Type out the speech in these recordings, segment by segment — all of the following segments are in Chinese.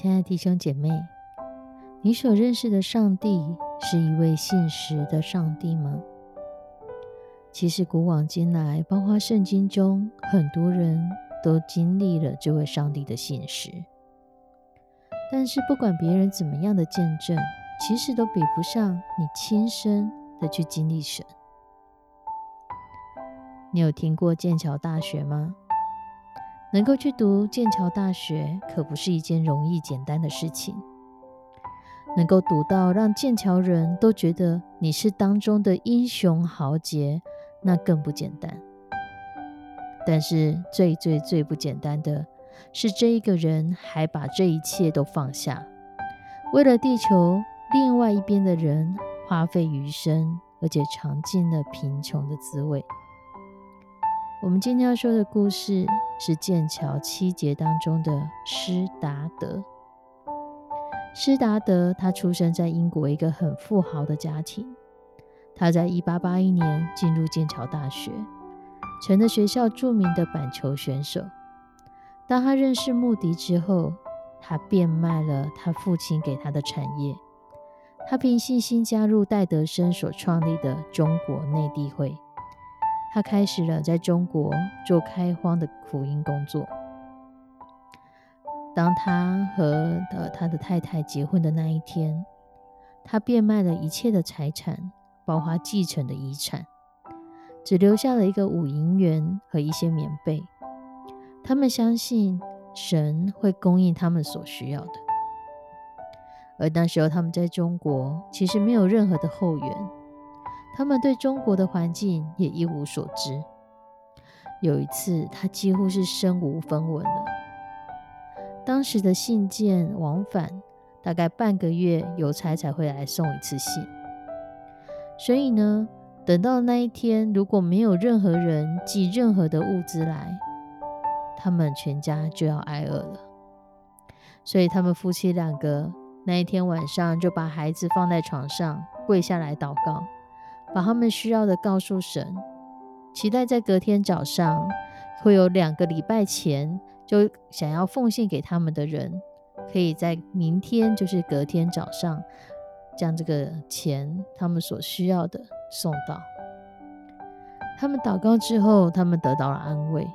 亲爱的弟兄姐妹，你所认识的上帝是一位信实的上帝吗？其实古往今来，包括圣经中，很多人都经历了这位上帝的信实。但是不管别人怎么样的见证，其实都比不上你亲身的去经历神。你有听过剑桥大学吗？能够去读剑桥大学，可不是一件容易简单的事情。能够读到让剑桥人都觉得你是当中的英雄豪杰，那更不简单。但是最最最不简单的是，这一个人还把这一切都放下，为了地球另外一边的人花费余生，而且尝尽了贫穷的滋味。我们今天要说的故事是剑桥七杰当中的施达德。施达德他出生在英国一个很富豪的家庭。他在一八八一年进入剑桥大学，成了学校著名的板球选手。当他认识穆迪之后，他变卖了他父亲给他的产业。他凭信心加入戴德生所创立的中国内地会。他开始了在中国做开荒的福音工作。当他和呃他的太太结婚的那一天，他变卖了一切的财产，包括继承的遗产，只留下了一个五银元和一些棉被。他们相信神会供应他们所需要的。而那时候他们在中国其实没有任何的后援。他们对中国的环境也一无所知。有一次，他几乎是身无分文了。当时的信件往返大概半个月，邮差才会来送一次信。所以呢，等到那一天，如果没有任何人寄任何的物资来，他们全家就要挨饿了。所以，他们夫妻两个那一天晚上就把孩子放在床上，跪下来祷告。把他们需要的告诉神，期待在隔天早上会有两个礼拜前就想要奉献给他们的人，可以在明天，就是隔天早上，将这个钱他们所需要的送到。他们祷告之后，他们得到了安慰。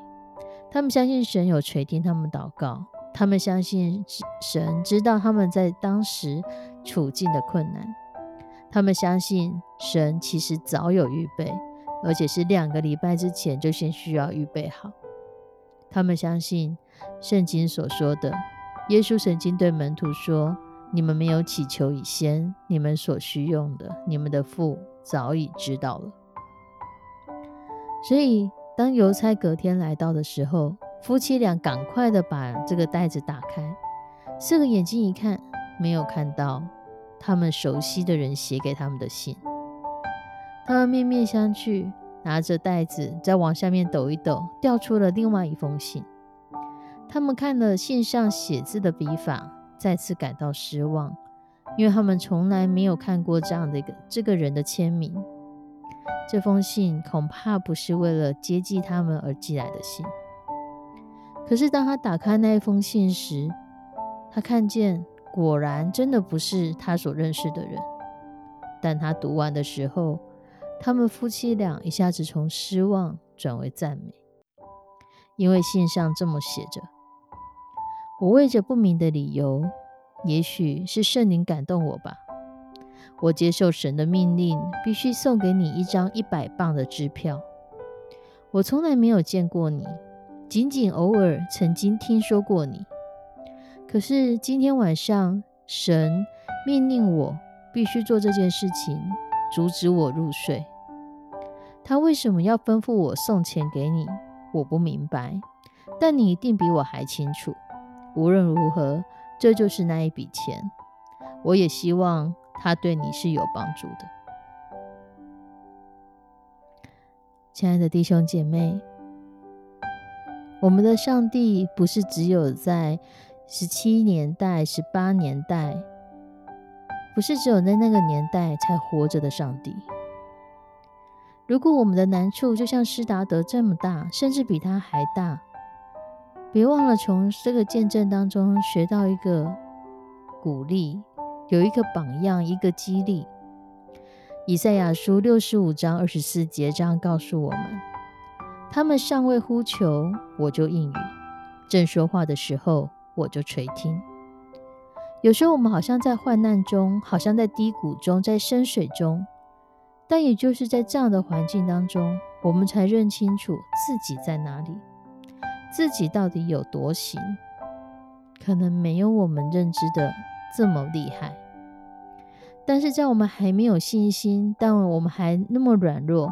他们相信神有垂听他们祷告，他们相信神知道他们在当时处境的困难。他们相信神其实早有预备，而且是两个礼拜之前就先需要预备好。他们相信圣经所说的，耶稣曾经对门徒说：“你们没有祈求以先，你们所需用的，你们的父早已知道了。”所以，当邮差隔天来到的时候，夫妻俩赶快的把这个袋子打开，四个眼睛一看，没有看到。他们熟悉的人写给他们的信，他们面面相觑，拿着袋子再往下面抖一抖，掉出了另外一封信。他们看了信上写字的笔法，再次感到失望，因为他们从来没有看过这样的一个这个人的签名。这封信恐怕不是为了接济他们而寄来的信。可是当他打开那一封信时，他看见。果然，真的不是他所认识的人。但他读完的时候，他们夫妻俩一下子从失望转为赞美，因为信上这么写着：“我为着不明的理由，也许是圣灵感动我吧，我接受神的命令，必须送给你一张一百磅的支票。我从来没有见过你，仅仅偶尔曾经听说过你。可是今天晚上，神命令我必须做这件事情，阻止我入睡。他为什么要吩咐我送钱给你？我不明白，但你一定比我还清楚。无论如何，这就是那一笔钱。我也希望他对你是有帮助的，亲爱的弟兄姐妹。我们的上帝不是只有在十七年代、十八年代，不是只有在那个年代才活着的上帝。如果我们的难处就像施达德这么大，甚至比他还大，别忘了从这个见证当中学到一个鼓励，有一个榜样，一个激励。以赛亚书六十五章二十四节这样告诉我们：他们尚未呼求，我就应允；正说话的时候，我就垂听。有时候我们好像在患难中，好像在低谷中，在深水中。但也就是在这样的环境当中，我们才认清楚自己在哪里，自己到底有多行，可能没有我们认知的这么厉害。但是在我们还没有信心，但我们还那么软弱，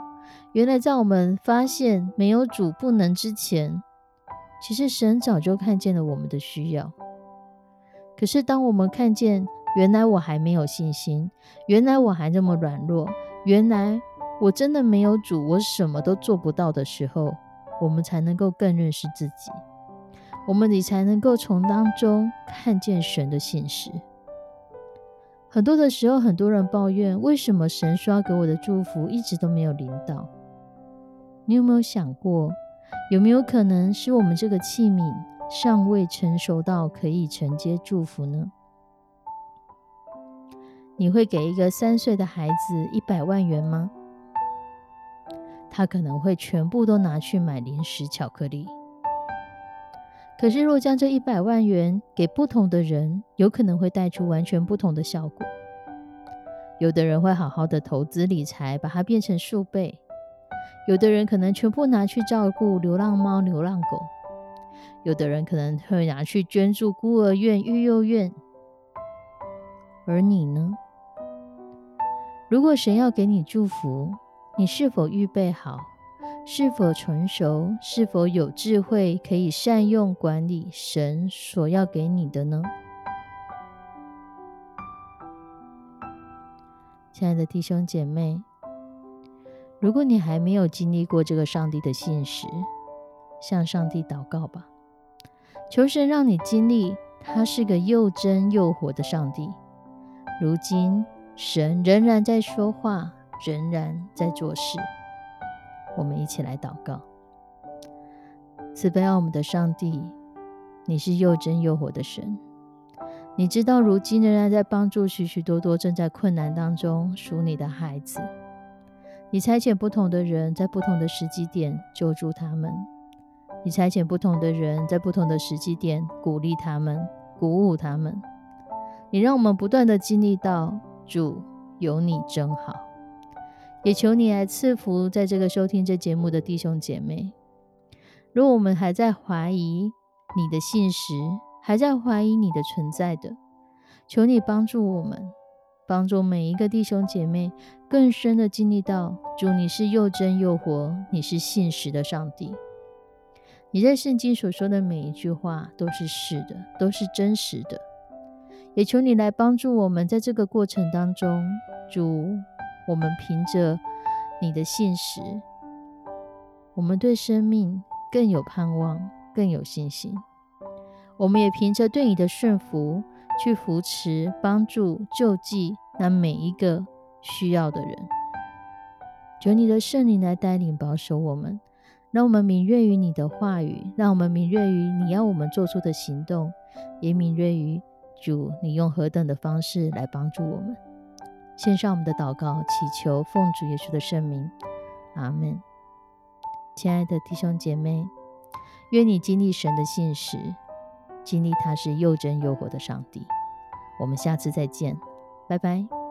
原来在我们发现没有主不能之前，其实神早就看见了我们的需要。可是当我们看见原来我还没有信心，原来我还这么软弱。原来我真的没有主，我什么都做不到的时候，我们才能够更认识自己，我们你才能够从当中看见神的信实。很多的时候，很多人抱怨，为什么神说要给我的祝福一直都没有领到？你有没有想过，有没有可能是我们这个器皿尚未成熟到可以承接祝福呢？你会给一个三岁的孩子一百万元吗？他可能会全部都拿去买零食、巧克力。可是，若将这一百万元给不同的人，有可能会带出完全不同的效果。有的人会好好的投资理财，把它变成数倍；有的人可能全部拿去照顾流浪猫、流浪狗；有的人可能会拿去捐助孤儿院、育幼院。而你呢？如果神要给你祝福，你是否预备好？是否成熟？是否有智慧，可以善用管理神所要给你的呢？亲爱的弟兄姐妹，如果你还没有经历过这个上帝的信实，向上帝祷告吧，求神让你经历，他是个又真又活的上帝。如今。神仍然在说话，仍然在做事。我们一起来祷告：慈悲爱我们的上帝，你是又真又活的神。你知道，如今仍然在帮助许许多多正在困难当中属你的孩子。你差遣不同的人，在不同的时机点救助他们；你差遣不同的人，在不同的时机点鼓励他们、鼓舞他们。你让我们不断的经历到。主有你真好，也求你来赐福在这个收听这节目的弟兄姐妹。如果我们还在怀疑你的信实，还在怀疑你的存在的，求你帮助我们，帮助每一个弟兄姐妹更深的经历到主，你是又真又活，你是信实的上帝。你在圣经所说的每一句话都是是的，都是真实的。也求你来帮助我们，在这个过程当中，主，我们凭着你的信实，我们对生命更有盼望，更有信心。我们也凭着对你的顺服，去扶持、帮助、救济那每一个需要的人。求你的圣灵来带领、保守我们，让我们敏锐于你的话语，让我们敏锐于你要我们做出的行动，也敏锐于。主，你用何等的方式来帮助我们？献上我们的祷告，祈求奉主耶稣的圣名，阿门。亲爱的弟兄姐妹，愿你经历神的信实，经历他是又真又活的上帝。我们下次再见，拜拜。